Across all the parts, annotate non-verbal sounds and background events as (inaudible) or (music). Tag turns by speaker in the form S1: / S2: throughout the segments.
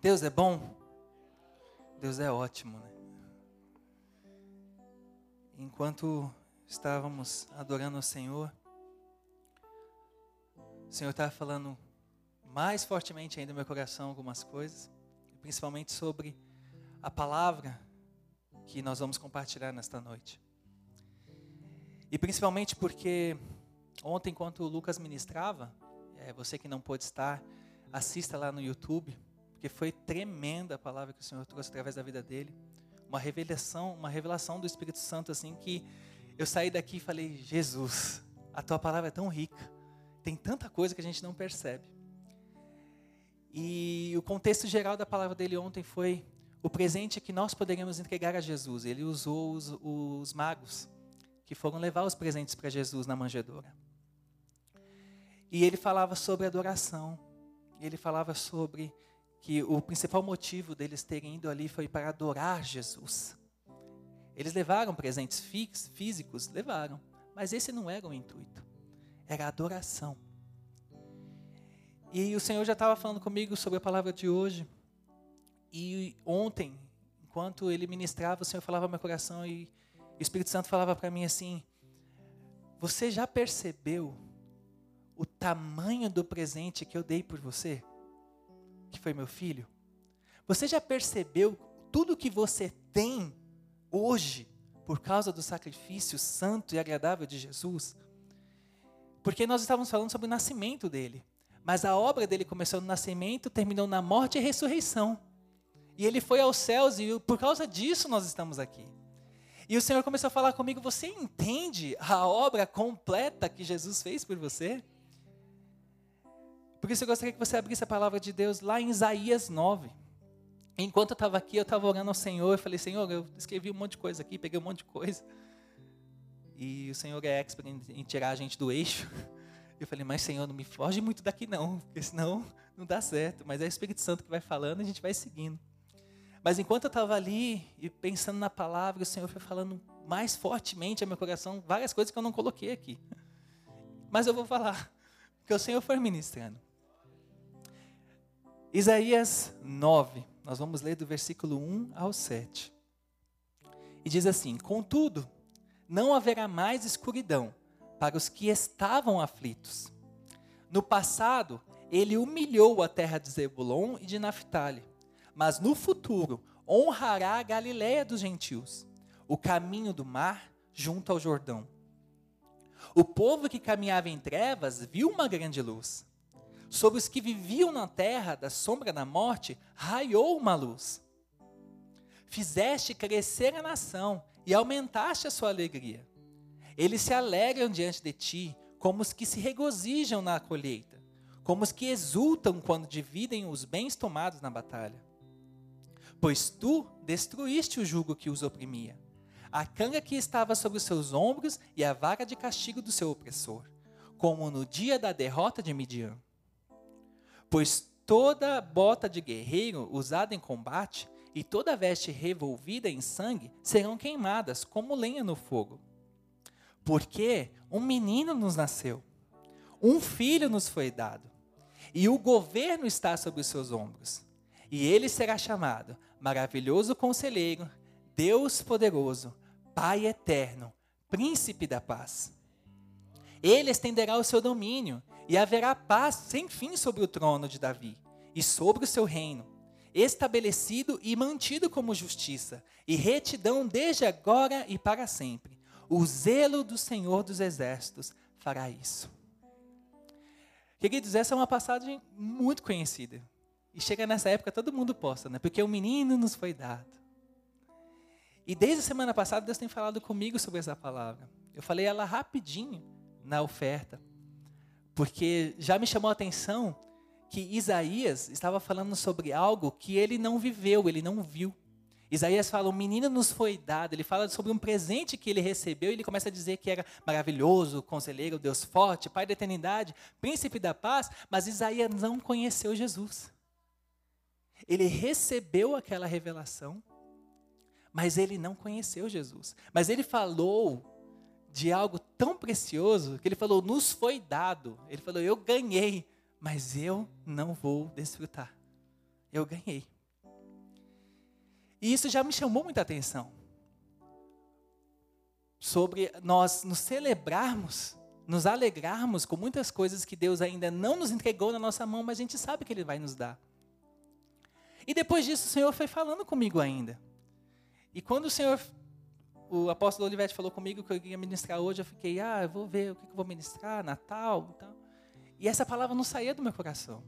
S1: Deus é bom? Deus é ótimo, né? Enquanto estávamos adorando o Senhor, o Senhor estava falando mais fortemente ainda no meu coração algumas coisas, principalmente sobre a palavra que nós vamos compartilhar nesta noite. E principalmente porque ontem, enquanto o Lucas ministrava, é, você que não pôde estar, assista lá no YouTube, porque foi tremenda a palavra que o Senhor trouxe através da vida dele. Uma revelação, uma revelação do Espírito Santo assim que eu saí daqui e falei: "Jesus, a tua palavra é tão rica. Tem tanta coisa que a gente não percebe". E o contexto geral da palavra dele ontem foi o presente que nós poderíamos entregar a Jesus. Ele usou os, os magos que foram levar os presentes para Jesus na manjedoura. E ele falava sobre adoração. Ele falava sobre que o principal motivo deles terem ido ali foi para adorar Jesus. Eles levaram presentes físicos, levaram, mas esse não era o intuito. Era adoração. E o Senhor já estava falando comigo sobre a palavra de hoje. E ontem, enquanto ele ministrava, o Senhor falava no meu coração e o Espírito Santo falava para mim assim: Você já percebeu o tamanho do presente que eu dei por você? Que foi meu filho? Você já percebeu tudo que você tem hoje por causa do sacrifício santo e agradável de Jesus? Porque nós estávamos falando sobre o nascimento dele. Mas a obra dele começou no nascimento, terminou na morte e ressurreição. E ele foi aos céus e por causa disso nós estamos aqui. E o Senhor começou a falar comigo: Você entende a obra completa que Jesus fez por você? Por isso eu gostaria que você abrisse a palavra de Deus lá em Isaías 9. Enquanto eu estava aqui, eu estava orando ao Senhor, eu falei, Senhor, eu escrevi um monte de coisa aqui, peguei um monte de coisa. E o Senhor é expert em, tirar a gente do eixo. Eu falei, mas Senhor, não me foge muito daqui não, porque senão não dá certo. Mas é o Espírito Santo que vai falando e a gente vai seguindo. Mas enquanto eu estava ali e pensando na palavra, o Senhor foi falando mais fortemente ao meu coração várias coisas que eu não coloquei aqui. Mas eu vou falar, porque o Senhor foi ministrando. Isaías 9, nós vamos ler do versículo 1 ao 7. E diz assim: Contudo, não haverá mais escuridão para os que estavam aflitos. No passado, ele humilhou a terra de Zebulon e de Naphtali, mas no futuro honrará a Galiléia dos gentios, o caminho do mar junto ao Jordão. O povo que caminhava em trevas viu uma grande luz sobre os que viviam na terra da sombra da morte, raiou uma luz. Fizeste crescer a nação e aumentaste a sua alegria. Eles se alegram diante de ti, como os que se regozijam na colheita, como os que exultam quando dividem os bens tomados na batalha. Pois tu destruíste o jugo que os oprimia, a canga que estava sobre os seus ombros e a vara de castigo do seu opressor, como no dia da derrota de Midian. Pois toda bota de guerreiro usada em combate e toda veste revolvida em sangue serão queimadas como lenha no fogo. Porque um menino nos nasceu, um filho nos foi dado, e o governo está sobre os seus ombros. E ele será chamado Maravilhoso Conselheiro, Deus Poderoso, Pai Eterno, Príncipe da Paz. Ele estenderá o seu domínio e haverá paz sem fim sobre o trono de Davi e sobre o seu reino, estabelecido e mantido como justiça e retidão desde agora e para sempre. O zelo do Senhor dos Exércitos fará isso. Queridos, essa é uma passagem muito conhecida. E chega nessa época, todo mundo posta, né? Porque o menino nos foi dado. E desde a semana passada, Deus tem falado comigo sobre essa palavra. Eu falei ela rapidinho na oferta porque já me chamou a atenção que Isaías estava falando sobre algo que ele não viveu, ele não viu. Isaías fala: o menino nos foi dado. Ele fala sobre um presente que ele recebeu e ele começa a dizer que era maravilhoso, conselheiro, Deus forte, Pai da eternidade, príncipe da paz. Mas Isaías não conheceu Jesus. Ele recebeu aquela revelação, mas ele não conheceu Jesus. Mas ele falou de algo tão precioso que ele falou: nos foi dado. Ele falou: eu ganhei, mas eu não vou desfrutar. eu ganhei. E isso já me chamou muita atenção. Sobre nós nos celebrarmos, nos alegrarmos com muitas coisas que Deus ainda não nos entregou na nossa mão, mas a gente sabe que Ele vai nos dar. E depois disso, o Senhor foi falando comigo ainda. E quando o Senhor, o apóstolo Olivete falou comigo que eu ia ministrar hoje, eu fiquei, ah, eu vou ver o que eu vou ministrar, Natal e tal. E essa palavra não saía do meu coração.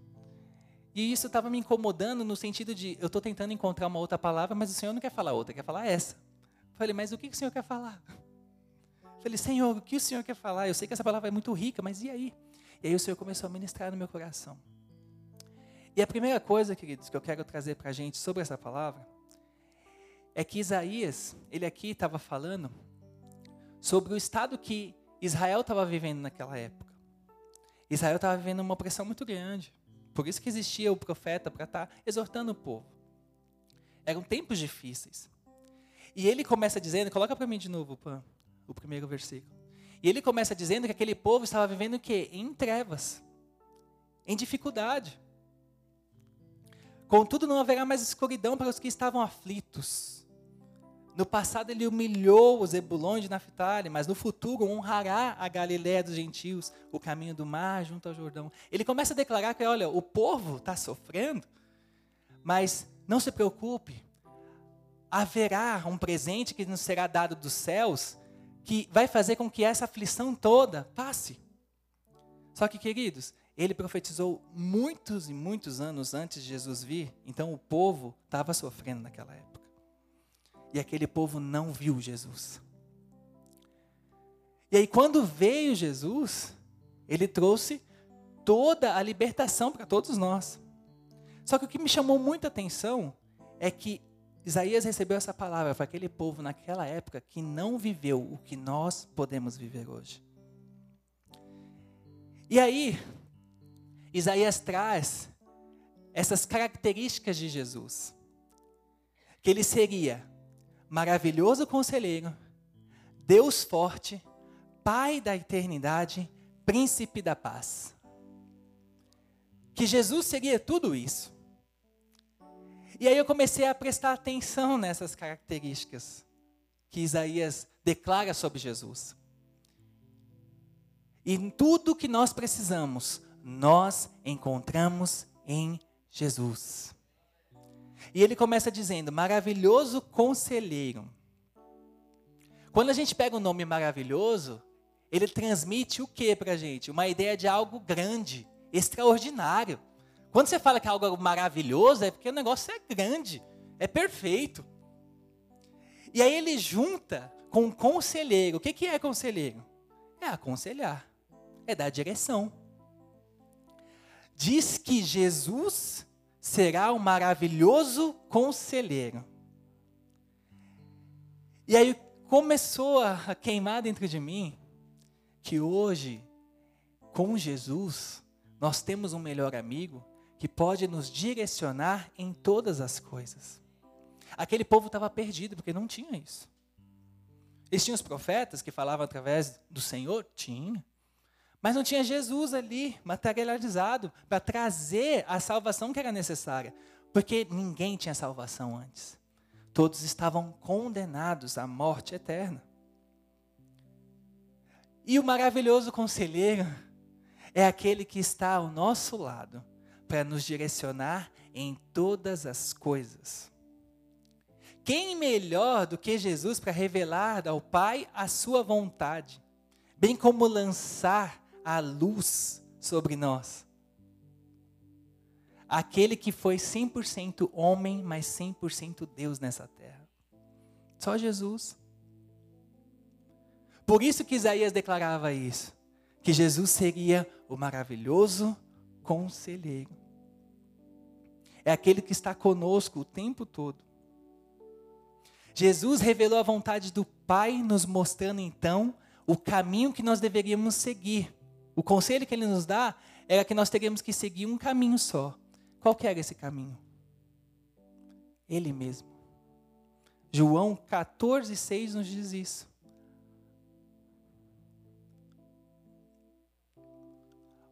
S1: E isso estava me incomodando no sentido de, eu estou tentando encontrar uma outra palavra, mas o Senhor não quer falar outra, quer falar essa. Falei, mas o que, o Senhor quer falar? Falei, Senhor, o que o Senhor quer falar? Eu sei que essa palavra é muito rica, mas e aí? E aí o Senhor começou a ministrar no meu coração. E a primeira coisa, queridos, que eu quero trazer para a gente sobre essa palavra, é que Isaías, ele aqui estava falando sobre o estado que Israel estava vivendo naquela época. Israel estava vivendo uma opressão muito grande. Por isso que existia o profeta para estar tá exortando o povo. Eram tempos difíceis. E ele começa dizendo, coloca para mim de novo Pan, o primeiro versículo. E ele começa dizendo que aquele povo estava vivendo o quê? Em trevas, em dificuldade. Contudo, não haverá mais escuridão para os que estavam aflitos. No passado ele humilhou os Ebulões de Naphtali, mas no futuro honrará a Galiléia dos gentios, o caminho do mar junto ao Jordão. Ele começa a declarar que, olha, o povo está sofrendo, mas não se preocupe, haverá um presente que nos será dado dos céus, que vai fazer com que essa aflição toda passe. Só que, queridos, ele profetizou muitos e muitos anos antes de Jesus vir, então o povo estava sofrendo naquela época. E aquele povo não viu Jesus. E aí, quando veio Jesus, ele trouxe toda a libertação para todos nós. Só que o que me chamou muita atenção é que Isaías recebeu essa palavra para aquele povo naquela época que não viveu o que nós podemos viver hoje. E aí, Isaías traz essas características de Jesus. Que ele seria maravilhoso conselheiro, Deus forte, Pai da eternidade, príncipe da paz. Que Jesus seria tudo isso. E aí eu comecei a prestar atenção nessas características que Isaías declara sobre Jesus. E tudo que nós precisamos, nós encontramos em Jesus. E ele começa dizendo: maravilhoso conselheiro. Quando a gente pega o um nome maravilhoso, ele transmite o que para a gente? Uma ideia de algo grande, extraordinário. Quando você fala que é algo maravilhoso, é porque o negócio é grande, é perfeito. E aí ele junta com conselheiro. O que, que é conselheiro? É aconselhar, é dar direção. Diz que Jesus será um maravilhoso conselheiro. E aí começou a queimar dentro de mim que hoje, com Jesus, nós temos um melhor amigo que pode nos direcionar em todas as coisas. Aquele povo estava perdido porque não tinha isso. Eles tinham os profetas que falavam através do Senhor? Tinha. Mas não tinha Jesus ali, materializado, para trazer a salvação que era necessária. Porque ninguém tinha salvação antes. Todos estavam condenados à morte eterna. E o maravilhoso conselheiro é aquele que está ao nosso lado para nos direcionar em todas as coisas. Quem melhor do que Jesus para revelar ao Pai a sua vontade, bem como lançar a luz sobre nós. Aquele que foi 100% homem, mas 100% Deus nessa terra. Só Jesus. Por isso que Isaías declarava isso, que Jesus seria o maravilhoso conselheiro. É aquele que está conosco o tempo todo. Jesus revelou a vontade do Pai, nos mostrando então o caminho que nós deveríamos seguir o conselho que ele nos dá era que nós teríamos que seguir um caminho só. Qual que era esse caminho? Ele mesmo. João 14, 6 nos diz isso.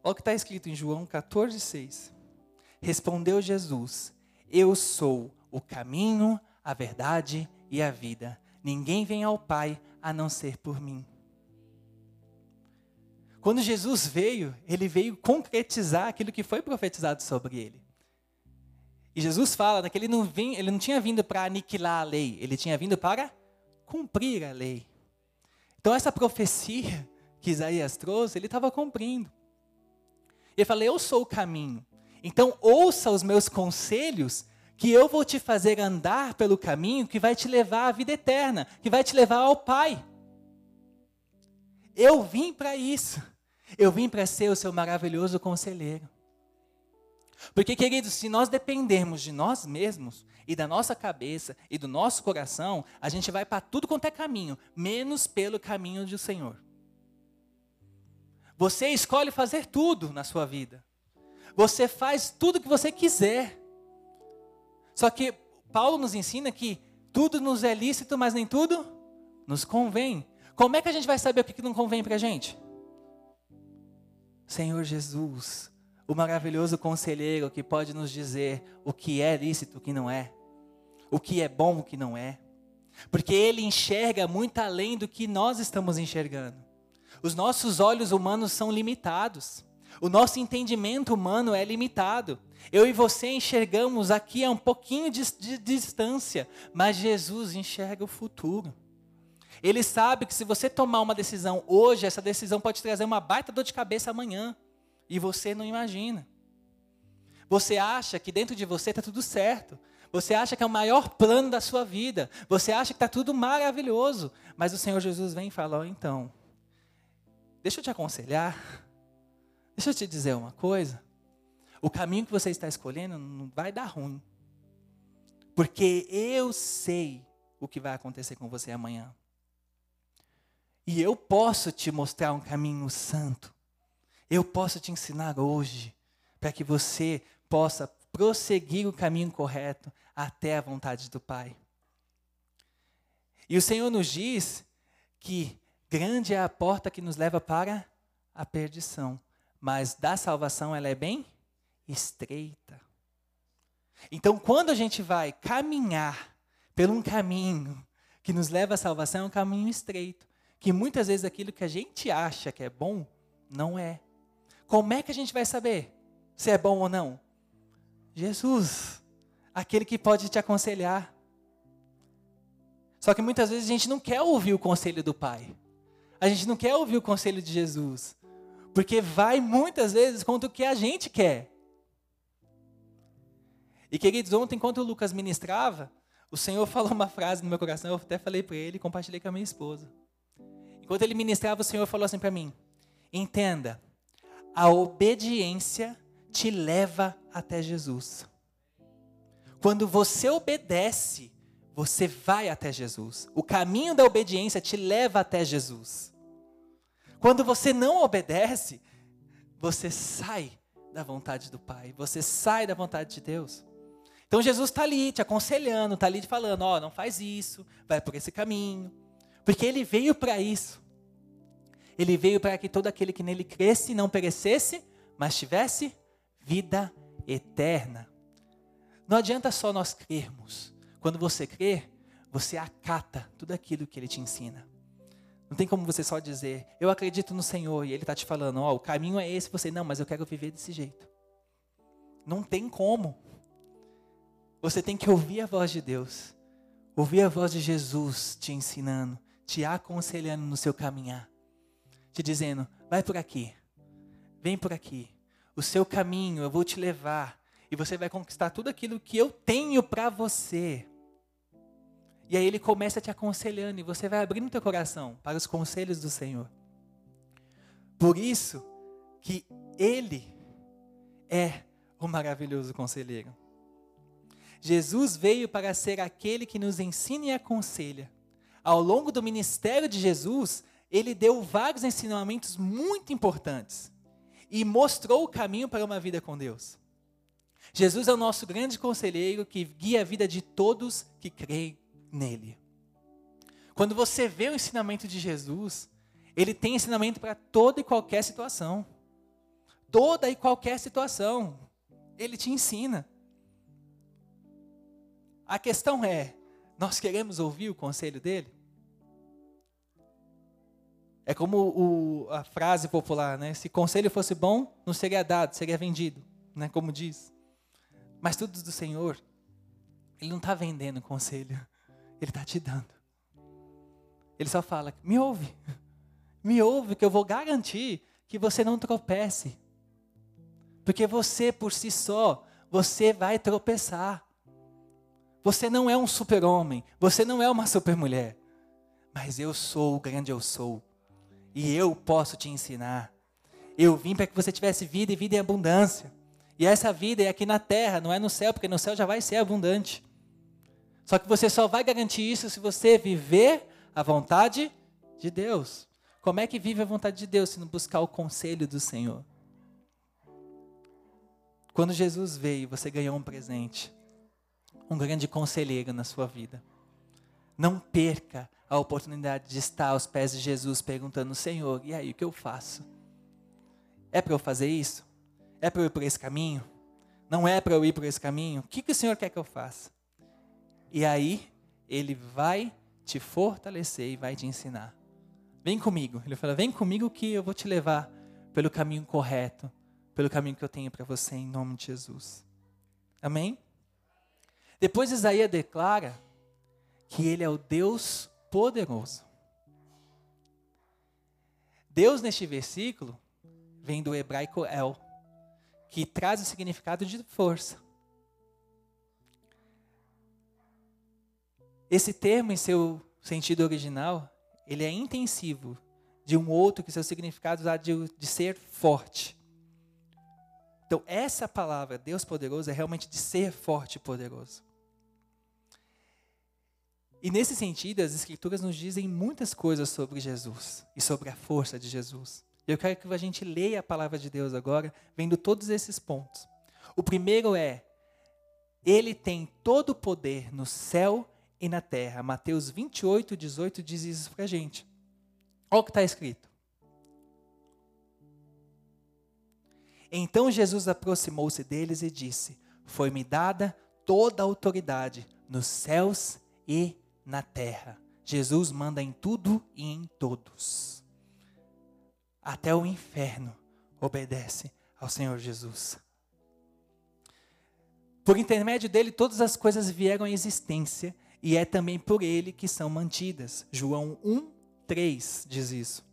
S1: Olha o que está escrito em João 14, 6. Respondeu Jesus: Eu sou o caminho, a verdade e a vida. Ninguém vem ao Pai a não ser por mim. Quando Jesus veio, ele veio concretizar aquilo que foi profetizado sobre ele. E Jesus fala que ele não, vim, ele não tinha vindo para aniquilar a lei, ele tinha vindo para cumprir a lei. Então, essa profecia que Isaías trouxe, ele estava cumprindo. Ele fala: Eu sou o caminho. Então, ouça os meus conselhos, que eu vou te fazer andar pelo caminho que vai te levar à vida eterna, que vai te levar ao Pai. Eu vim para isso. Eu vim para ser o seu maravilhoso conselheiro. Porque, queridos, se nós dependermos de nós mesmos e da nossa cabeça e do nosso coração, a gente vai para tudo quanto é caminho, menos pelo caminho do Senhor. Você escolhe fazer tudo na sua vida. Você faz tudo o que você quiser. Só que Paulo nos ensina que tudo nos é lícito, mas nem tudo nos convém. Como é que a gente vai saber o que não convém para a gente? Senhor Jesus, o maravilhoso conselheiro que pode nos dizer o que é lícito, o que não é, o que é bom, o que não é. Porque ele enxerga muito além do que nós estamos enxergando. Os nossos olhos humanos são limitados. O nosso entendimento humano é limitado. Eu e você enxergamos aqui a um pouquinho de, de, de distância, mas Jesus enxerga o futuro. Ele sabe que se você tomar uma decisão hoje, essa decisão pode trazer uma baita dor de cabeça amanhã. E você não imagina. Você acha que dentro de você está tudo certo. Você acha que é o maior plano da sua vida. Você acha que está tudo maravilhoso. Mas o Senhor Jesus vem e fala: oh, então, deixa eu te aconselhar. Deixa eu te dizer uma coisa. O caminho que você está escolhendo não vai dar ruim. Porque eu sei o que vai acontecer com você amanhã. E eu posso te mostrar um caminho santo. Eu posso te ensinar hoje para que você possa prosseguir o caminho correto até a vontade do Pai. E o Senhor nos diz que grande é a porta que nos leva para a perdição, mas da salvação ela é bem estreita. Então, quando a gente vai caminhar por um caminho que nos leva à salvação, é um caminho estreito que muitas vezes aquilo que a gente acha que é bom, não é. Como é que a gente vai saber se é bom ou não? Jesus, aquele que pode te aconselhar. Só que muitas vezes a gente não quer ouvir o conselho do Pai. A gente não quer ouvir o conselho de Jesus. Porque vai muitas vezes contra o que a gente quer. E queridos, ontem, enquanto o Lucas ministrava, o Senhor (laughs) falou uma frase no meu coração, eu até falei para ele e compartilhei com a minha esposa. Enquanto ele ministrava, o Senhor falou assim para mim: entenda, a obediência te leva até Jesus. Quando você obedece, você vai até Jesus. O caminho da obediência te leva até Jesus. Quando você não obedece, você sai da vontade do Pai, você sai da vontade de Deus. Então Jesus está ali te aconselhando, está ali te falando: ó, oh, não faz isso, vai por esse caminho. Porque ele veio para isso. Ele veio para que todo aquele que nele cresce não perecesse, mas tivesse vida eterna. Não adianta só nós crermos. Quando você crê, você acata tudo aquilo que ele te ensina. Não tem como você só dizer, eu acredito no Senhor, e ele está te falando, oh, o caminho é esse, você, não, mas eu quero viver desse jeito. Não tem como. Você tem que ouvir a voz de Deus, ouvir a voz de Jesus te ensinando, te aconselhando no seu caminhar, te dizendo: vai por aqui, vem por aqui, o seu caminho eu vou te levar e você vai conquistar tudo aquilo que eu tenho para você. E aí ele começa te aconselhando e você vai abrindo teu coração para os conselhos do Senhor. Por isso que ele é o maravilhoso conselheiro. Jesus veio para ser aquele que nos ensina e aconselha ao longo do ministério de Jesus, ele deu vários ensinamentos muito importantes e mostrou o caminho para uma vida com Deus. Jesus é o nosso grande conselheiro que guia a vida de todos que creem nele. Quando você vê o ensinamento de Jesus, ele tem ensinamento para toda e qualquer situação. Toda e qualquer situação. Ele te ensina. A questão é: nós queremos ouvir o conselho dele? É como o, a frase popular, né? Se conselho fosse bom, não seria dado, seria vendido, né? Como diz. Mas tudo do Senhor, Ele não está vendendo conselho, (laughs) Ele está te dando. Ele só fala: me ouve, (laughs) me ouve, que eu vou garantir que você não tropece. Porque você por si só, você vai tropeçar. Você não é um super-homem, você não é uma super-mulher. Mas eu sou o grande eu sou e eu posso te ensinar. Eu vim para que você tivesse vida e vida em abundância. E essa vida é aqui na terra, não é no céu, porque no céu já vai ser abundante. Só que você só vai garantir isso se você viver a vontade de Deus. Como é que vive a vontade de Deus se não buscar o conselho do Senhor? Quando Jesus veio, você ganhou um presente, um grande conselheiro na sua vida. Não perca a oportunidade de estar aos pés de Jesus perguntando: Senhor, e aí, o que eu faço? É para eu fazer isso? É para eu ir por esse caminho? Não é para eu ir por esse caminho? O que, que o Senhor quer que eu faça? E aí, Ele vai te fortalecer e vai te ensinar. Vem comigo. Ele fala: Vem comigo que eu vou te levar pelo caminho correto, pelo caminho que eu tenho para você, em nome de Jesus. Amém? Depois Isaías declara que Ele é o Deus poderoso. Deus, neste versículo, vem do hebraico El, que traz o significado de força. Esse termo, em seu sentido original, ele é intensivo de um outro que seu significado é de, de ser forte. Então, essa palavra, Deus poderoso, é realmente de ser forte e poderoso. E nesse sentido, as Escrituras nos dizem muitas coisas sobre Jesus e sobre a força de Jesus. Eu quero que a gente leia a palavra de Deus agora, vendo todos esses pontos. O primeiro é: Ele tem todo o poder no céu e na terra. Mateus 28, 18 diz isso para a gente. Olha o que está escrito. Então Jesus aproximou-se deles e disse: Foi-me dada toda a autoridade nos céus e na terra. Jesus manda em tudo e em todos. Até o inferno obedece ao Senhor Jesus. Por intermédio dele, todas as coisas vieram à existência e é também por ele que são mantidas. João 1, 3 diz isso.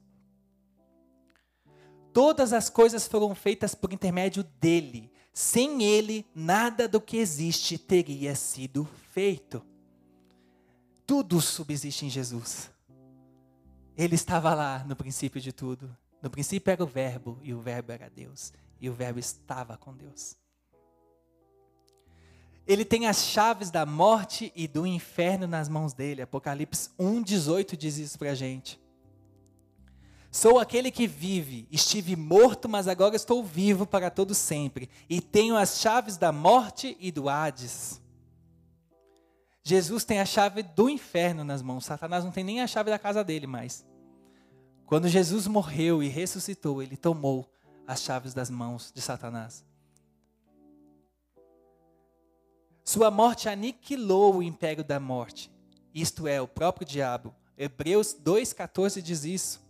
S1: Todas as coisas foram feitas por intermédio dele. Sem ele, nada do que existe teria sido feito. Tudo subsiste em Jesus. Ele estava lá no princípio de tudo. No princípio era o Verbo, e o Verbo era Deus. E o Verbo estava com Deus. Ele tem as chaves da morte e do inferno nas mãos dele. Apocalipse 1,18 diz isso para a gente. Sou aquele que vive, estive morto, mas agora estou vivo para todo sempre, e tenho as chaves da morte e do Hades. Jesus tem a chave do inferno nas mãos. Satanás não tem nem a chave da casa dele mais. Quando Jesus morreu e ressuscitou, ele tomou as chaves das mãos de Satanás. Sua morte aniquilou o império da morte. Isto é, o próprio diabo. Hebreus 2,14 diz isso.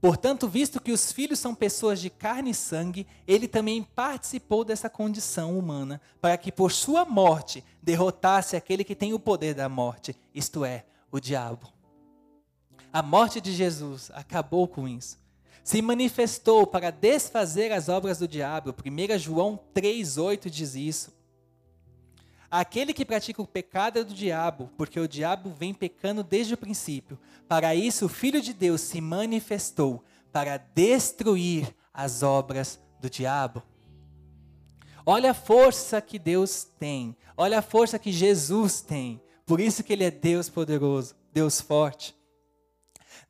S1: Portanto, visto que os filhos são pessoas de carne e sangue, ele também participou dessa condição humana, para que por sua morte derrotasse aquele que tem o poder da morte, isto é, o diabo. A morte de Jesus acabou com isso. Se manifestou para desfazer as obras do diabo. 1 João 3,8 diz isso. Aquele que pratica o pecado é do diabo, porque o diabo vem pecando desde o princípio. Para isso, o Filho de Deus se manifestou para destruir as obras do diabo. Olha a força que Deus tem. Olha a força que Jesus tem. Por isso que ele é Deus poderoso, Deus forte.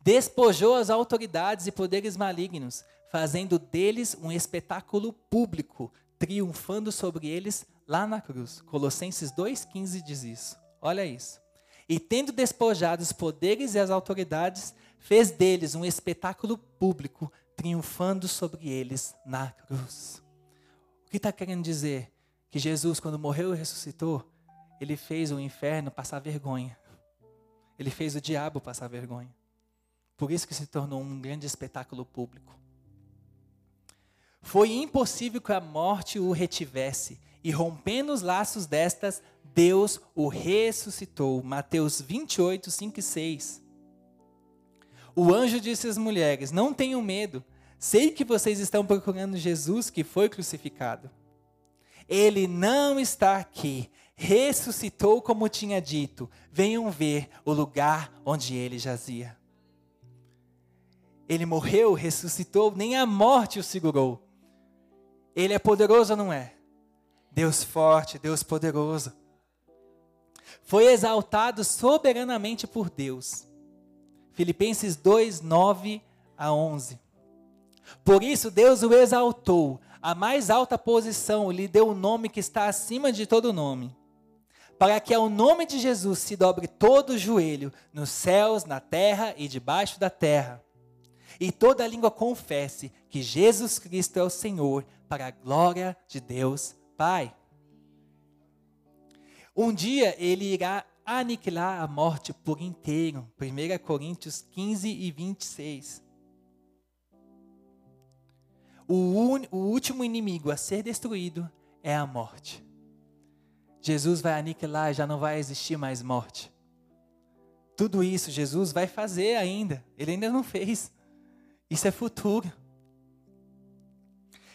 S1: Despojou as autoridades e poderes malignos, fazendo deles um espetáculo público, triunfando sobre eles lá na cruz. Colossenses 2,15 diz isso. Olha isso. E tendo despojado os poderes e as autoridades, fez deles um espetáculo público, triunfando sobre eles na cruz. O que está querendo dizer? Que Jesus, quando morreu e ressuscitou, ele fez o inferno passar vergonha. Ele fez o diabo passar vergonha. Por isso que se tornou um grande espetáculo público. Foi impossível que a morte o retivesse, e rompendo os laços destas, Deus o ressuscitou. Mateus 28, 5 e 6. O anjo disse às mulheres: Não tenham medo, sei que vocês estão procurando Jesus que foi crucificado. Ele não está aqui, ressuscitou como tinha dito. Venham ver o lugar onde ele jazia. Ele morreu, ressuscitou, nem a morte o segurou. Ele é poderoso não é? Deus forte, Deus poderoso. Foi exaltado soberanamente por Deus. Filipenses 2, 9 a 11. Por isso Deus o exaltou, a mais alta posição, lhe deu o um nome que está acima de todo nome, para que ao nome de Jesus se dobre todo o joelho, nos céus, na terra e debaixo da terra, e toda língua confesse que Jesus Cristo é o Senhor, para a glória de Deus Pai. Um dia ele irá aniquilar a morte por inteiro. 1 Coríntios 15 e 26. O, un, o último inimigo a ser destruído é a morte. Jesus vai aniquilar, já não vai existir mais morte. Tudo isso Jesus vai fazer ainda. Ele ainda não fez. Isso é futuro.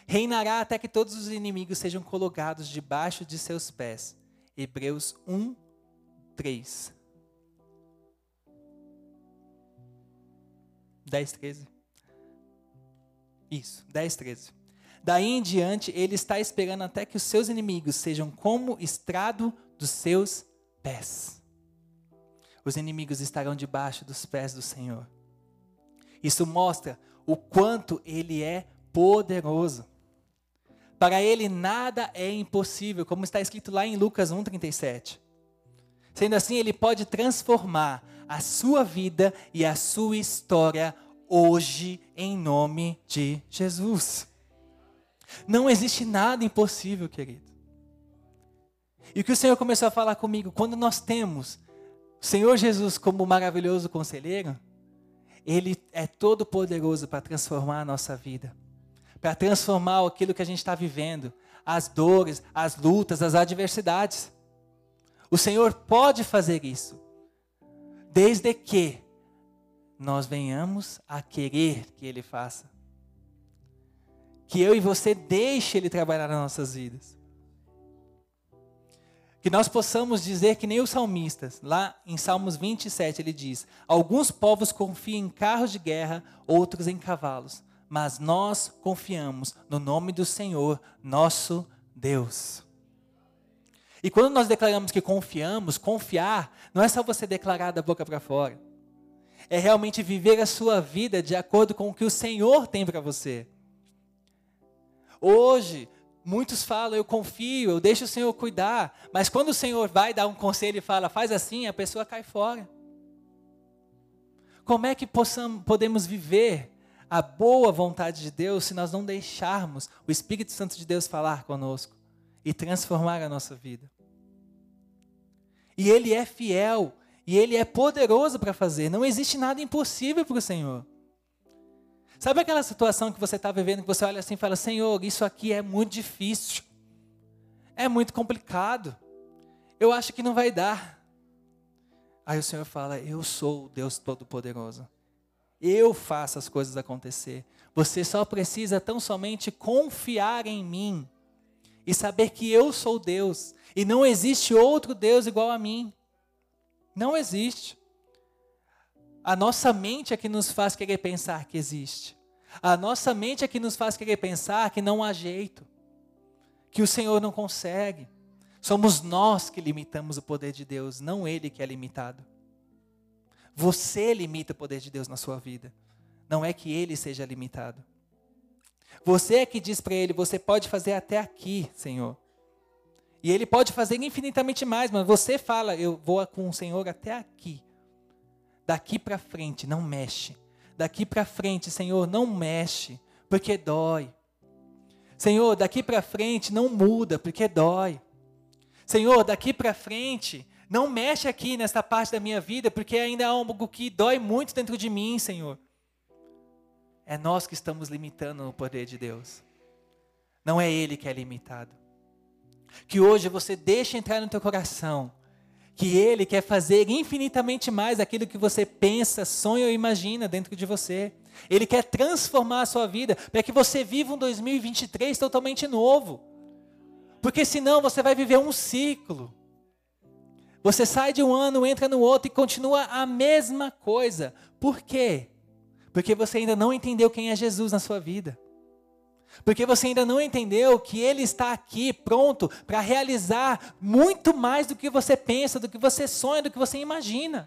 S1: Reinará até que todos os inimigos sejam colocados debaixo de seus pés. Hebreus 1, 3. 10, 13. Isso, 10, 13. Daí em diante, ele está esperando até que os seus inimigos sejam como estrado dos seus pés. Os inimigos estarão debaixo dos pés do Senhor. Isso mostra o quanto ele é poderoso. Para ele nada é impossível, como está escrito lá em Lucas 1:37. Sendo assim, ele pode transformar a sua vida e a sua história hoje em nome de Jesus. Não existe nada impossível, querido. E o que o Senhor começou a falar comigo, quando nós temos o Senhor Jesus como maravilhoso conselheiro, ele é todo poderoso para transformar a nossa vida para transformar aquilo que a gente está vivendo, as dores, as lutas, as adversidades. O Senhor pode fazer isso, desde que nós venhamos a querer que Ele faça. Que eu e você deixe Ele trabalhar nas nossas vidas. Que nós possamos dizer que nem os salmistas, lá em Salmos 27 ele diz: Alguns povos confiam em carros de guerra, outros em cavalos mas nós confiamos no nome do Senhor, nosso Deus. E quando nós declaramos que confiamos, confiar não é só você declarar da boca para fora. É realmente viver a sua vida de acordo com o que o Senhor tem para você. Hoje, muitos falam, eu confio, eu deixo o Senhor cuidar. Mas quando o Senhor vai dar um conselho e fala, faz assim, a pessoa cai fora. Como é que possamos, podemos viver a boa vontade de Deus se nós não deixarmos o Espírito Santo de Deus falar conosco e transformar a nossa vida. E Ele é fiel, e Ele é poderoso para fazer. Não existe nada impossível para o Senhor. Sabe aquela situação que você está vivendo, que você olha assim e fala: Senhor, isso aqui é muito difícil, é muito complicado, eu acho que não vai dar. Aí o Senhor fala: Eu sou o Deus Todo-Poderoso. Eu faço as coisas acontecer. Você só precisa tão somente confiar em mim e saber que eu sou Deus e não existe outro Deus igual a mim. Não existe. A nossa mente é que nos faz querer pensar que existe. A nossa mente é que nos faz querer pensar que não há jeito, que o Senhor não consegue. Somos nós que limitamos o poder de Deus, não Ele que é limitado. Você limita o poder de Deus na sua vida. Não é que ele seja limitado. Você é que diz para ele: você pode fazer até aqui, Senhor. E ele pode fazer infinitamente mais, mas você fala: eu vou com o Senhor até aqui. Daqui para frente, não mexe. Daqui para frente, Senhor, não mexe, porque dói. Senhor, daqui para frente não muda, porque dói. Senhor, daqui para frente, não mexe aqui nessa parte da minha vida, porque ainda há algo que dói muito dentro de mim, Senhor. É nós que estamos limitando o poder de Deus. Não é Ele que é limitado. Que hoje você deixe entrar no teu coração que Ele quer fazer infinitamente mais aquilo que você pensa, sonha ou imagina dentro de você. Ele quer transformar a sua vida para que você viva um 2023 totalmente novo. Porque senão você vai viver um ciclo. Você sai de um ano, entra no outro e continua a mesma coisa. Por quê? Porque você ainda não entendeu quem é Jesus na sua vida. Porque você ainda não entendeu que Ele está aqui pronto para realizar muito mais do que você pensa, do que você sonha, do que você imagina.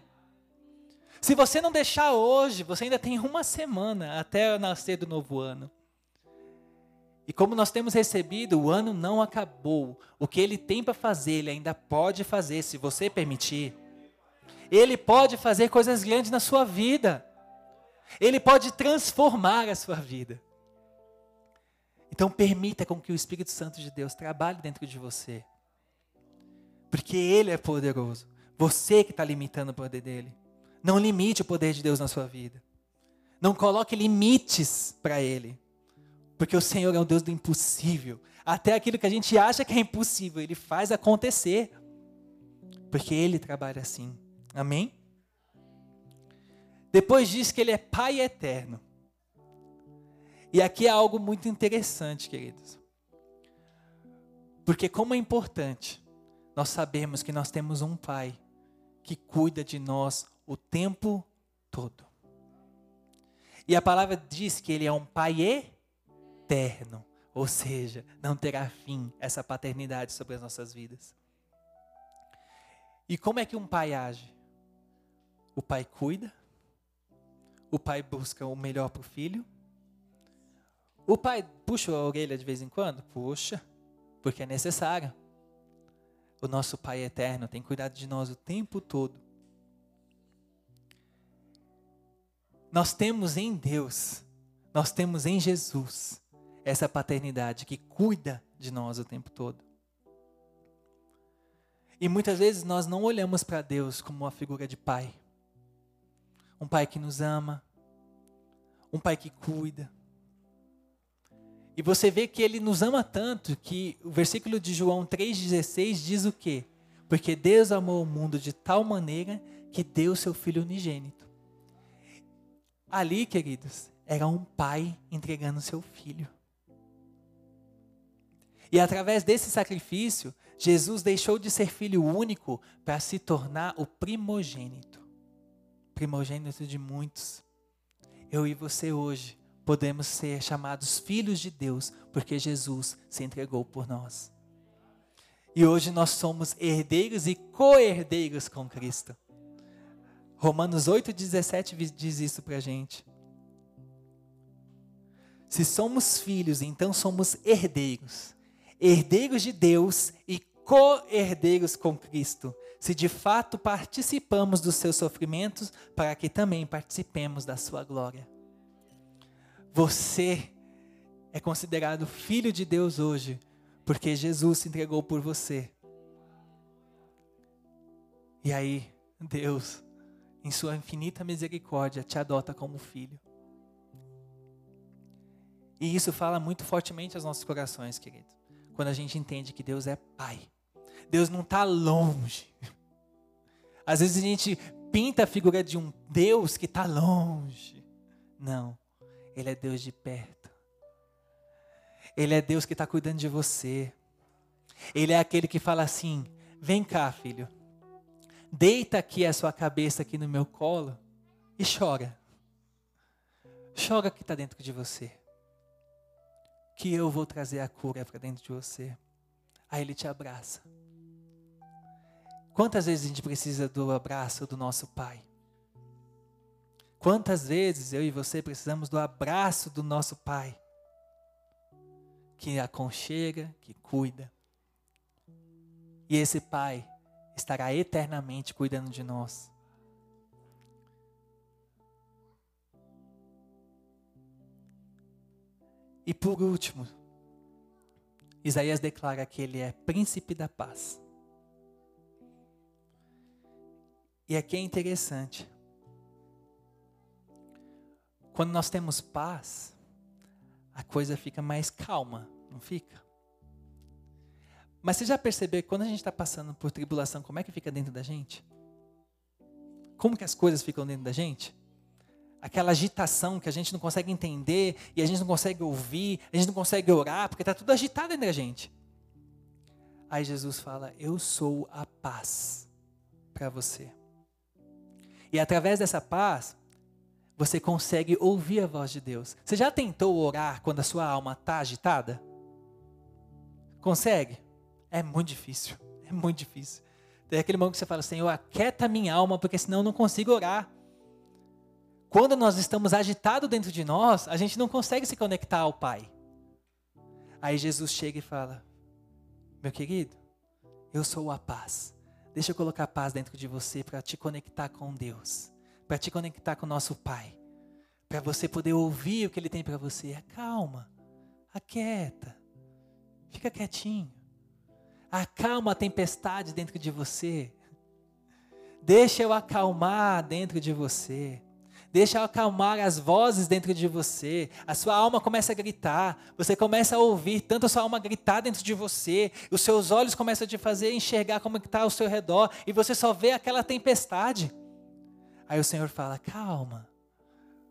S1: Se você não deixar hoje, você ainda tem uma semana até nascer do novo ano. E como nós temos recebido, o ano não acabou. O que ele tem para fazer, ele ainda pode fazer, se você permitir. Ele pode fazer coisas grandes na sua vida. Ele pode transformar a sua vida. Então permita com que o Espírito Santo de Deus trabalhe dentro de você. Porque Ele é poderoso. Você que está limitando o poder dele. Não limite o poder de Deus na sua vida. Não coloque limites para Ele. Porque o Senhor é um Deus do impossível. Até aquilo que a gente acha que é impossível, Ele faz acontecer. Porque Ele trabalha assim. Amém? Depois diz que Ele é Pai eterno. E aqui é algo muito interessante, queridos. Porque como é importante nós sabemos que nós temos um pai que cuida de nós o tempo todo. E a palavra diz que ele é um pai eterno, ou seja, não terá fim essa paternidade sobre as nossas vidas. E como é que um pai age? O pai cuida, o pai busca o melhor para o filho, o pai puxa a orelha de vez em quando? Puxa, porque é necessário. O nosso Pai eterno tem cuidado de nós o tempo todo. Nós temos em Deus, nós temos em Jesus essa paternidade que cuida de nós o tempo todo. E muitas vezes nós não olhamos para Deus como uma figura de pai. Um pai que nos ama, um pai que cuida, e você vê que ele nos ama tanto que o versículo de João 3,16 diz o quê? Porque Deus amou o mundo de tal maneira que deu seu Filho unigênito. Ali, queridos, era um pai entregando seu filho. E através desse sacrifício, Jesus deixou de ser filho único para se tornar o primogênito. Primogênito de muitos. Eu e você hoje podemos ser chamados filhos de Deus, porque Jesus se entregou por nós. E hoje nós somos herdeiros e co-herdeiros com Cristo. Romanos 8,17 diz isso para a gente. Se somos filhos, então somos herdeiros. Herdeiros de Deus e co-herdeiros com Cristo. Se de fato participamos dos seus sofrimentos, para que também participemos da sua glória. Você é considerado filho de Deus hoje, porque Jesus se entregou por você. E aí, Deus, em Sua infinita misericórdia, te adota como filho. E isso fala muito fortemente aos nossos corações, querido. Quando a gente entende que Deus é Pai. Deus não está longe. Às vezes a gente pinta a figura de um Deus que está longe. Não. Ele é Deus de perto. Ele é Deus que está cuidando de você. Ele é aquele que fala assim: vem cá, filho. Deita aqui a sua cabeça aqui no meu colo e chora. Chora que está dentro de você. Que eu vou trazer a cura para dentro de você. Aí ele te abraça. Quantas vezes a gente precisa do abraço do nosso Pai? Quantas vezes eu e você precisamos do abraço do nosso Pai, que aconchega, que cuida. E esse Pai estará eternamente cuidando de nós. E por último, Isaías declara que ele é príncipe da paz. E aqui é interessante. Quando nós temos paz, a coisa fica mais calma, não fica? Mas você já percebeu que quando a gente está passando por tribulação, como é que fica dentro da gente? Como que as coisas ficam dentro da gente? Aquela agitação que a gente não consegue entender e a gente não consegue ouvir, a gente não consegue orar, porque está tudo agitado dentro da gente. Aí Jesus fala: Eu sou a paz para você. E através dessa paz, você consegue ouvir a voz de Deus. Você já tentou orar quando a sua alma está agitada? Consegue? É muito difícil. É muito difícil. Tem aquele momento que você fala, Senhor, aquieta minha alma, porque senão eu não consigo orar. Quando nós estamos agitados dentro de nós, a gente não consegue se conectar ao Pai. Aí Jesus chega e fala: Meu querido, eu sou a paz. Deixa eu colocar paz dentro de você para te conectar com Deus, para te conectar com o nosso Pai, para você poder ouvir o que Ele tem para você. Acalma, aquieta, fica quietinho. Acalma a tempestade dentro de você. Deixa eu acalmar dentro de você. Deixa acalmar as vozes dentro de você. A sua alma começa a gritar. Você começa a ouvir tanto a sua alma gritar dentro de você. Os seus olhos começam a te fazer enxergar como está ao seu redor. E você só vê aquela tempestade. Aí o Senhor fala: calma.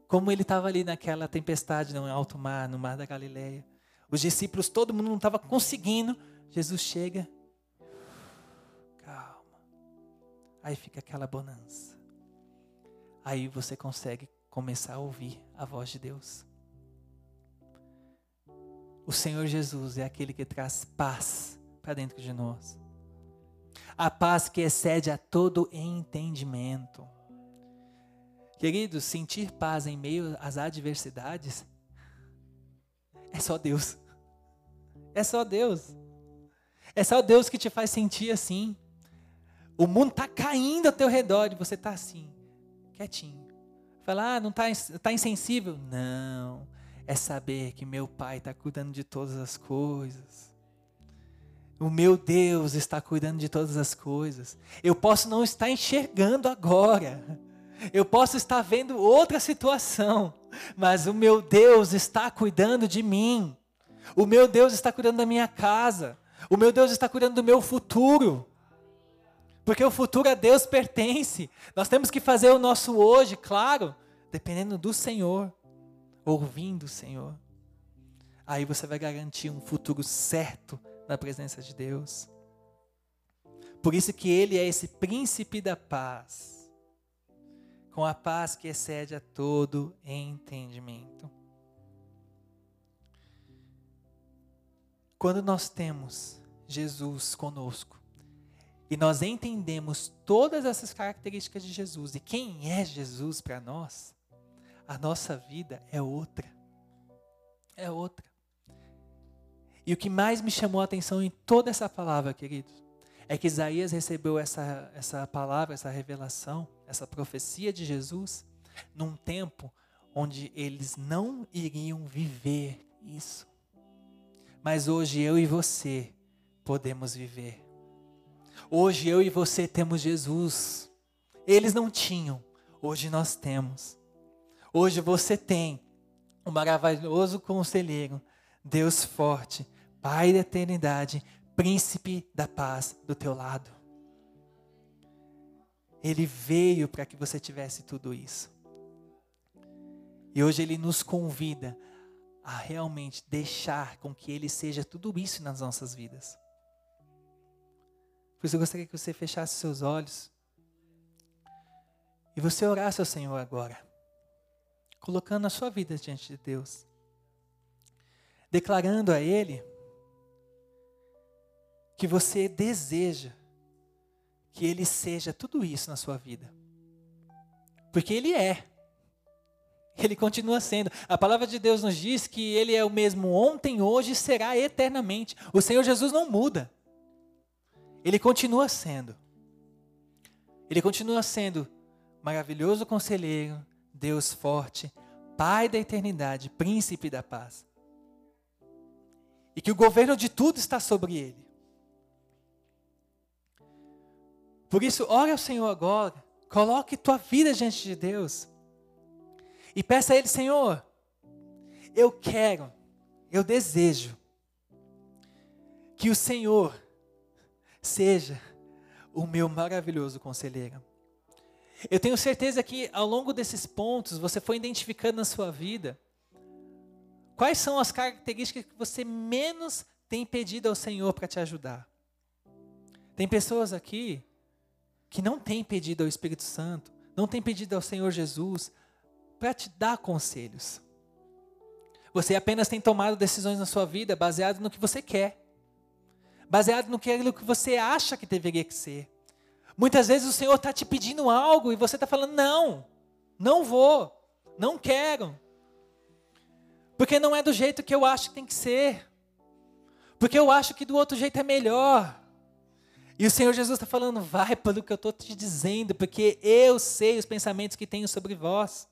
S1: Como ele estava ali naquela tempestade no alto mar, no mar da Galileia. Os discípulos, todo mundo não estava conseguindo Jesus chega, calma. Aí fica aquela bonança. Aí você consegue começar a ouvir a voz de Deus. O Senhor Jesus é aquele que traz paz para dentro de nós. A paz que excede a todo entendimento. Queridos, sentir paz em meio às adversidades é só Deus. É só Deus. É só Deus que te faz sentir assim. O mundo está caindo ao teu redor e você está assim, quietinho. Fala, ah, não está tá insensível? Não. É saber que meu Pai está cuidando de todas as coisas. O meu Deus está cuidando de todas as coisas. Eu posso não estar enxergando agora. Eu posso estar vendo outra situação. Mas o meu Deus está cuidando de mim. O meu Deus está cuidando da minha casa. O meu Deus está cuidando do meu futuro. Porque o futuro a Deus pertence. Nós temos que fazer o nosso hoje, claro, dependendo do Senhor, ouvindo o Senhor. Aí você vai garantir um futuro certo na presença de Deus. Por isso que ele é esse príncipe da paz, com a paz que excede a todo entendimento. Quando nós temos Jesus conosco e nós entendemos todas essas características de Jesus e quem é Jesus para nós, a nossa vida é outra. É outra. E o que mais me chamou a atenção em toda essa palavra, queridos, é que Isaías recebeu essa, essa palavra, essa revelação, essa profecia de Jesus, num tempo onde eles não iriam viver isso. Mas hoje eu e você podemos viver. Hoje eu e você temos Jesus. Eles não tinham, hoje nós temos. Hoje você tem o um maravilhoso conselheiro, Deus forte, Pai da eternidade, príncipe da paz do teu lado. Ele veio para que você tivesse tudo isso. E hoje ele nos convida a realmente deixar com que Ele seja tudo isso nas nossas vidas. Por isso eu gostaria que você fechasse seus olhos e você orasse ao Senhor agora, colocando a sua vida diante de Deus, declarando a Ele que você deseja que Ele seja tudo isso na sua vida, porque Ele é. Ele continua sendo. A palavra de Deus nos diz que Ele é o mesmo ontem, hoje e será eternamente. O Senhor Jesus não muda. Ele continua sendo. Ele continua sendo maravilhoso conselheiro, Deus forte, Pai da eternidade, príncipe da paz. E que o governo de tudo está sobre ele. Por isso, ore ao Senhor agora, Coloque tua vida diante de Deus. E peça a Ele, Senhor, eu quero, eu desejo que o Senhor seja o meu maravilhoso conselheiro. Eu tenho certeza que ao longo desses pontos você foi identificando na sua vida quais são as características que você menos tem pedido ao Senhor para te ajudar. Tem pessoas aqui que não têm pedido ao Espírito Santo, não têm pedido ao Senhor Jesus para te dar conselhos. Você apenas tem tomado decisões na sua vida baseado no que você quer, baseado no que você acha que deveria ser. Muitas vezes o Senhor está te pedindo algo e você está falando: não, não vou, não quero, porque não é do jeito que eu acho que tem que ser, porque eu acho que do outro jeito é melhor. E o Senhor Jesus está falando: vai pelo que eu estou te dizendo, porque eu sei os pensamentos que tenho sobre vós.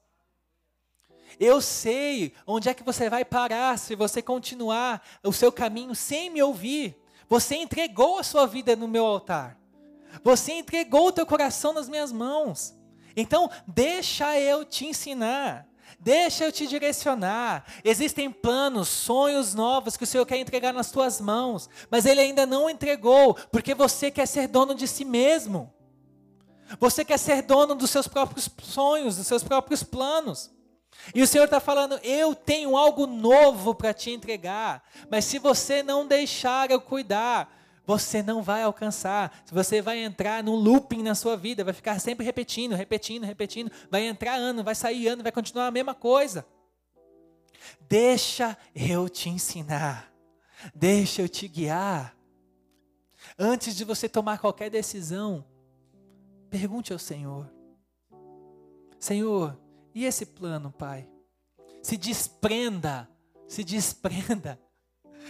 S1: Eu sei onde é que você vai parar se você continuar o seu caminho sem me ouvir. Você entregou a sua vida no meu altar. Você entregou o teu coração nas minhas mãos. Então, deixa eu te ensinar. Deixa eu te direcionar. Existem planos, sonhos novos que o Senhor quer entregar nas tuas mãos, mas Ele ainda não entregou, porque você quer ser dono de si mesmo. Você quer ser dono dos seus próprios sonhos, dos seus próprios planos. E o Senhor está falando: eu tenho algo novo para te entregar, mas se você não deixar eu cuidar, você não vai alcançar. Você vai entrar num looping na sua vida, vai ficar sempre repetindo, repetindo, repetindo. Vai entrar ano, vai sair ano, vai continuar a mesma coisa. Deixa eu te ensinar. Deixa eu te guiar. Antes de você tomar qualquer decisão, pergunte ao Senhor: Senhor, e esse plano, Pai? Se desprenda, se desprenda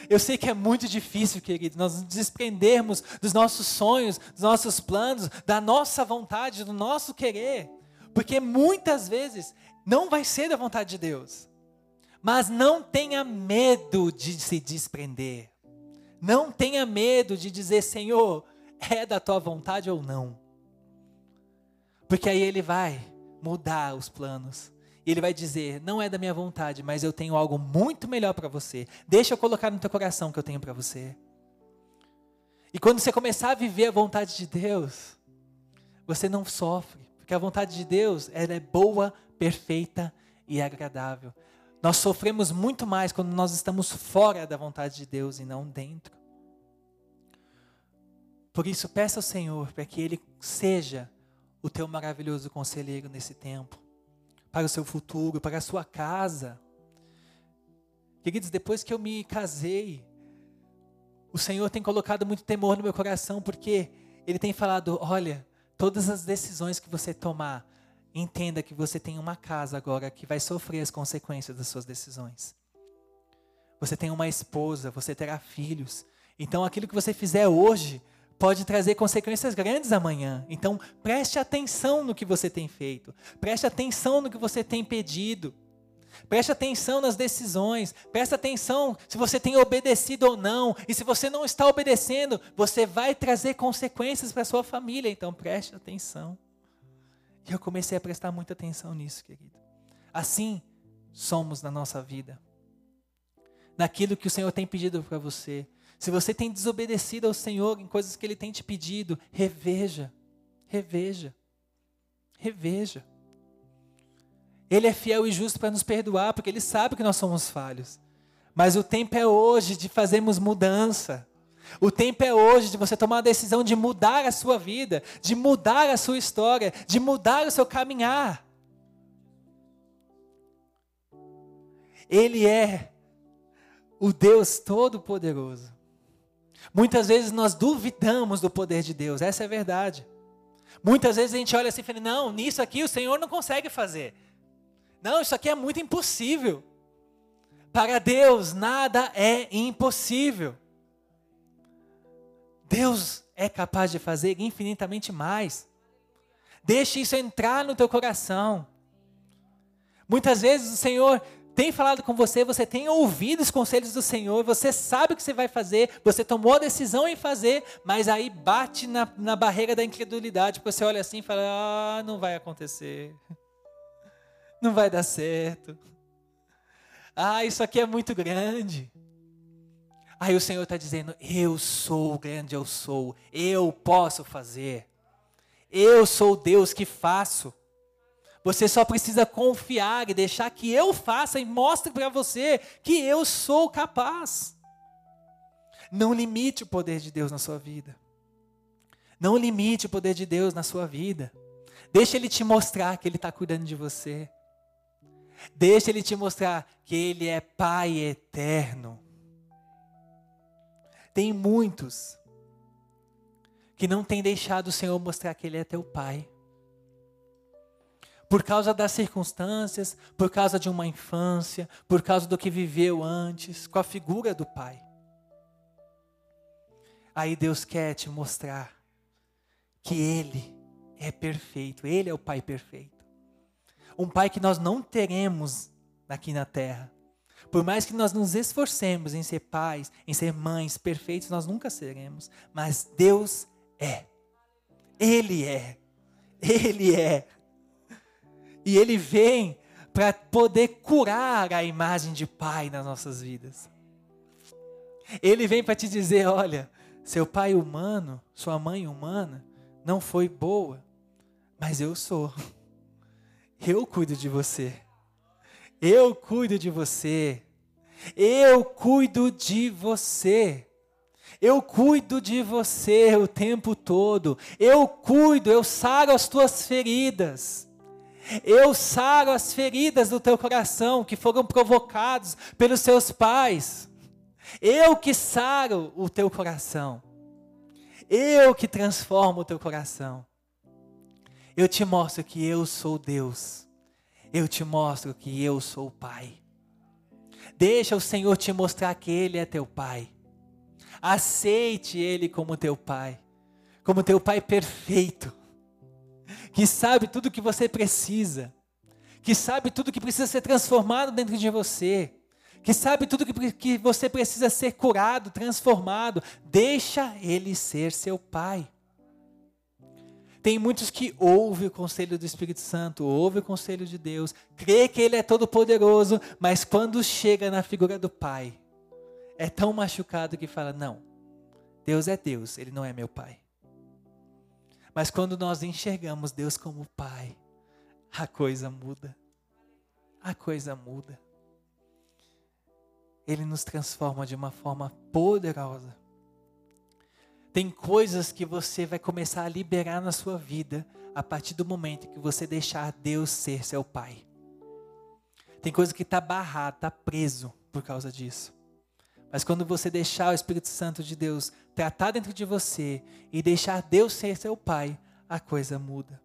S1: eu sei que é muito difícil, querido, nós nos desprendermos dos nossos sonhos, dos nossos planos, da nossa vontade, do nosso querer, porque muitas vezes não vai ser da vontade de Deus. Mas não tenha medo de se desprender. Não tenha medo de dizer, Senhor, é da tua vontade ou não. Porque aí ele vai mudar os planos. E ele vai dizer: Não é da minha vontade, mas eu tenho algo muito melhor para você. Deixa eu colocar no teu coração que eu tenho para você. E quando você começar a viver a vontade de Deus, você não sofre, porque a vontade de Deus ela é boa, perfeita e agradável. Nós sofremos muito mais quando nós estamos fora da vontade de Deus e não dentro. Por isso, peça ao Senhor para que Ele seja o teu maravilhoso conselheiro nesse tempo para o seu futuro, para a sua casa. Queridos, depois que eu me casei, o Senhor tem colocado muito temor no meu coração, porque Ele tem falado: olha, todas as decisões que você tomar, entenda que você tem uma casa agora que vai sofrer as consequências das suas decisões. Você tem uma esposa, você terá filhos. Então aquilo que você fizer hoje pode trazer consequências grandes amanhã. Então, preste atenção no que você tem feito. Preste atenção no que você tem pedido. Preste atenção nas decisões. Preste atenção se você tem obedecido ou não. E se você não está obedecendo, você vai trazer consequências para sua família. Então, preste atenção. E eu comecei a prestar muita atenção nisso, querido. Assim somos na nossa vida. Naquilo que o Senhor tem pedido para você. Se você tem desobedecido ao Senhor em coisas que Ele tem te pedido, reveja, reveja, reveja. Ele é fiel e justo para nos perdoar, porque Ele sabe que nós somos falhos. Mas o tempo é hoje de fazermos mudança. O tempo é hoje de você tomar a decisão de mudar a sua vida, de mudar a sua história, de mudar o seu caminhar. Ele é o Deus Todo-Poderoso. Muitas vezes nós duvidamos do poder de Deus, essa é a verdade. Muitas vezes a gente olha assim e fala: não, nisso aqui o Senhor não consegue fazer. Não, isso aqui é muito impossível. Para Deus nada é impossível. Deus é capaz de fazer infinitamente mais. Deixe isso entrar no teu coração. Muitas vezes o Senhor tem falado com você, você tem ouvido os conselhos do Senhor, você sabe o que você vai fazer, você tomou a decisão em fazer, mas aí bate na, na barreira da incredulidade, você olha assim e fala: ah, não vai acontecer, (laughs) não vai dar certo, ah, isso aqui é muito grande. Aí o Senhor está dizendo: Eu sou o grande, eu sou, eu posso fazer, eu sou Deus que faço. Você só precisa confiar e deixar que eu faça e mostre para você que eu sou capaz. Não limite o poder de Deus na sua vida. Não limite o poder de Deus na sua vida. Deixa Ele te mostrar que Ele está cuidando de você. Deixa Ele te mostrar que Ele é Pai eterno. Tem muitos que não têm deixado o Senhor mostrar que Ele é teu Pai por causa das circunstâncias, por causa de uma infância, por causa do que viveu antes, com a figura do pai. Aí Deus quer te mostrar que Ele é perfeito, Ele é o Pai perfeito. Um Pai que nós não teremos aqui na terra. Por mais que nós nos esforcemos em ser pais, em ser mães perfeitos, nós nunca seremos. Mas Deus é. Ele é. Ele é. E ele vem para poder curar a imagem de pai nas nossas vidas. Ele vem para te dizer: olha, seu pai humano, sua mãe humana, não foi boa, mas eu sou. Eu cuido de você. Eu cuido de você. Eu cuido de você. Eu cuido de você o tempo todo. Eu cuido, eu saro as tuas feridas. Eu saro as feridas do teu coração que foram provocados pelos seus pais. Eu que saro o teu coração. Eu que transformo o teu coração. Eu te mostro que eu sou Deus. Eu te mostro que eu sou o Pai. Deixa o Senhor te mostrar que Ele é teu Pai. Aceite Ele como teu Pai, como teu Pai perfeito que sabe tudo o que você precisa, que sabe tudo que precisa ser transformado dentro de você, que sabe tudo que, que você precisa ser curado, transformado. Deixa Ele ser seu Pai. Tem muitos que ouvem o conselho do Espírito Santo, ouvem o conselho de Deus, crê que Ele é todo-poderoso, mas quando chega na figura do Pai, é tão machucado que fala: Não, Deus é Deus, Ele não é meu Pai. Mas quando nós enxergamos Deus como Pai, a coisa muda. A coisa muda. Ele nos transforma de uma forma poderosa. Tem coisas que você vai começar a liberar na sua vida a partir do momento que você deixar Deus ser seu Pai. Tem coisa que está barrado, está preso por causa disso. Mas quando você deixar o Espírito Santo de Deus tratar dentro de você e deixar Deus ser seu pai, a coisa muda.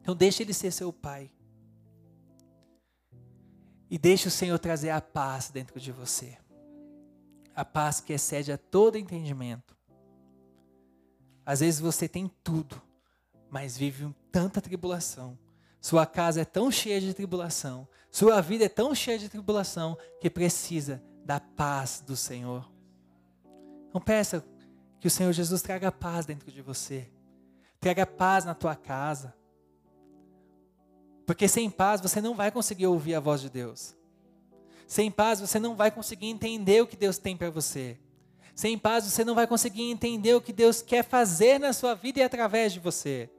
S1: Então deixe ele ser seu pai. E deixe o Senhor trazer a paz dentro de você. A paz que excede a todo entendimento. Às vezes você tem tudo, mas vive tanta tribulação. Sua casa é tão cheia de tribulação, sua vida é tão cheia de tribulação que precisa da paz do Senhor. Então peça que o Senhor Jesus traga paz dentro de você. Traga paz na tua casa. Porque sem paz você não vai conseguir ouvir a voz de Deus. Sem paz você não vai conseguir entender o que Deus tem para você. Sem paz você não vai conseguir entender o que Deus quer fazer na sua vida e através de você.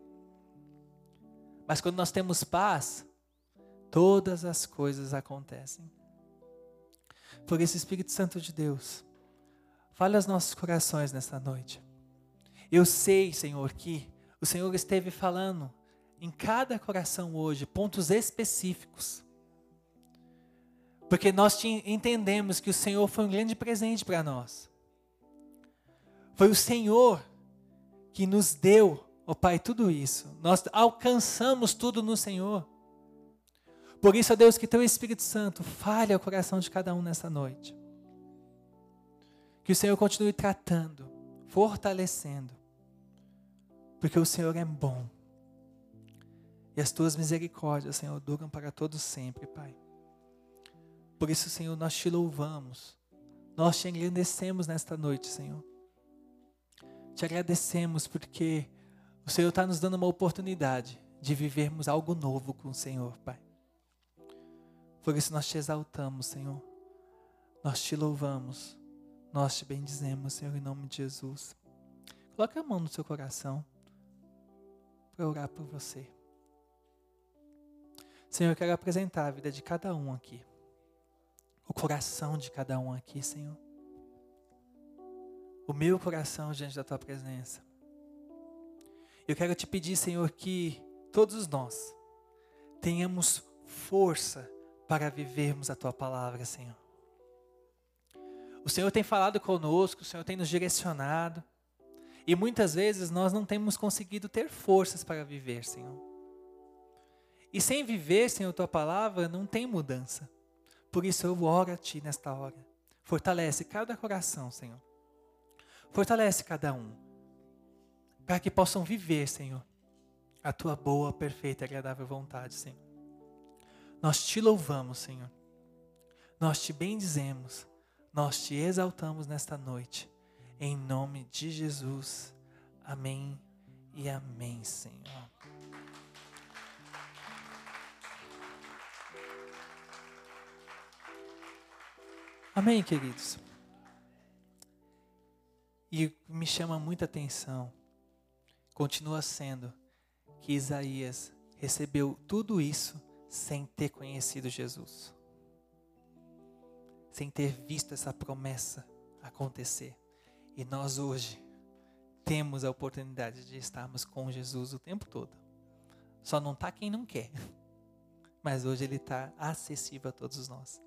S1: Mas quando nós temos paz, todas as coisas acontecem por esse Espírito Santo de Deus. Fale aos nossos corações nesta noite. Eu sei, Senhor, que o Senhor esteve falando em cada coração hoje pontos específicos. Porque nós entendemos que o Senhor foi um grande presente para nós. Foi o Senhor que nos deu, ó oh Pai, tudo isso. Nós alcançamos tudo no Senhor. Por isso, ó Deus, que teu Espírito Santo fale ao coração de cada um nessa noite. Que o Senhor continue tratando, fortalecendo, porque o Senhor é bom. E as tuas misericórdias, Senhor, duram para todos sempre, Pai. Por isso, Senhor, nós te louvamos. Nós te agradecemos nesta noite, Senhor. Te agradecemos porque o Senhor está nos dando uma oportunidade de vivermos algo novo com o Senhor, Pai. Por isso nós te exaltamos, Senhor. Nós te louvamos. Nós te bendizemos, Senhor, em nome de Jesus. Coloque a mão no seu coração para orar por você. Senhor, eu quero apresentar a vida de cada um aqui. O coração de cada um aqui, Senhor. O meu coração diante da tua presença. Eu quero te pedir, Senhor, que todos nós tenhamos força para vivermos a tua palavra, Senhor. O Senhor tem falado conosco, o Senhor tem nos direcionado. E muitas vezes nós não temos conseguido ter forças para viver, Senhor. E sem viver, Senhor, tua palavra, não tem mudança. Por isso eu oro a ti nesta hora. Fortalece cada coração, Senhor. Fortalece cada um. Para que possam viver, Senhor, a tua boa, perfeita e agradável vontade, Senhor. Nós te louvamos, Senhor. Nós te bendizemos. Nós te exaltamos nesta noite. Em nome de Jesus. Amém e amém, Senhor. Amém, queridos? E me chama muita atenção, continua sendo, que Isaías recebeu tudo isso sem ter conhecido Jesus, sem ter visto essa promessa acontecer. E nós hoje temos a oportunidade de estarmos com Jesus o tempo todo. Só não está quem não quer, mas hoje ele está acessível a todos nós.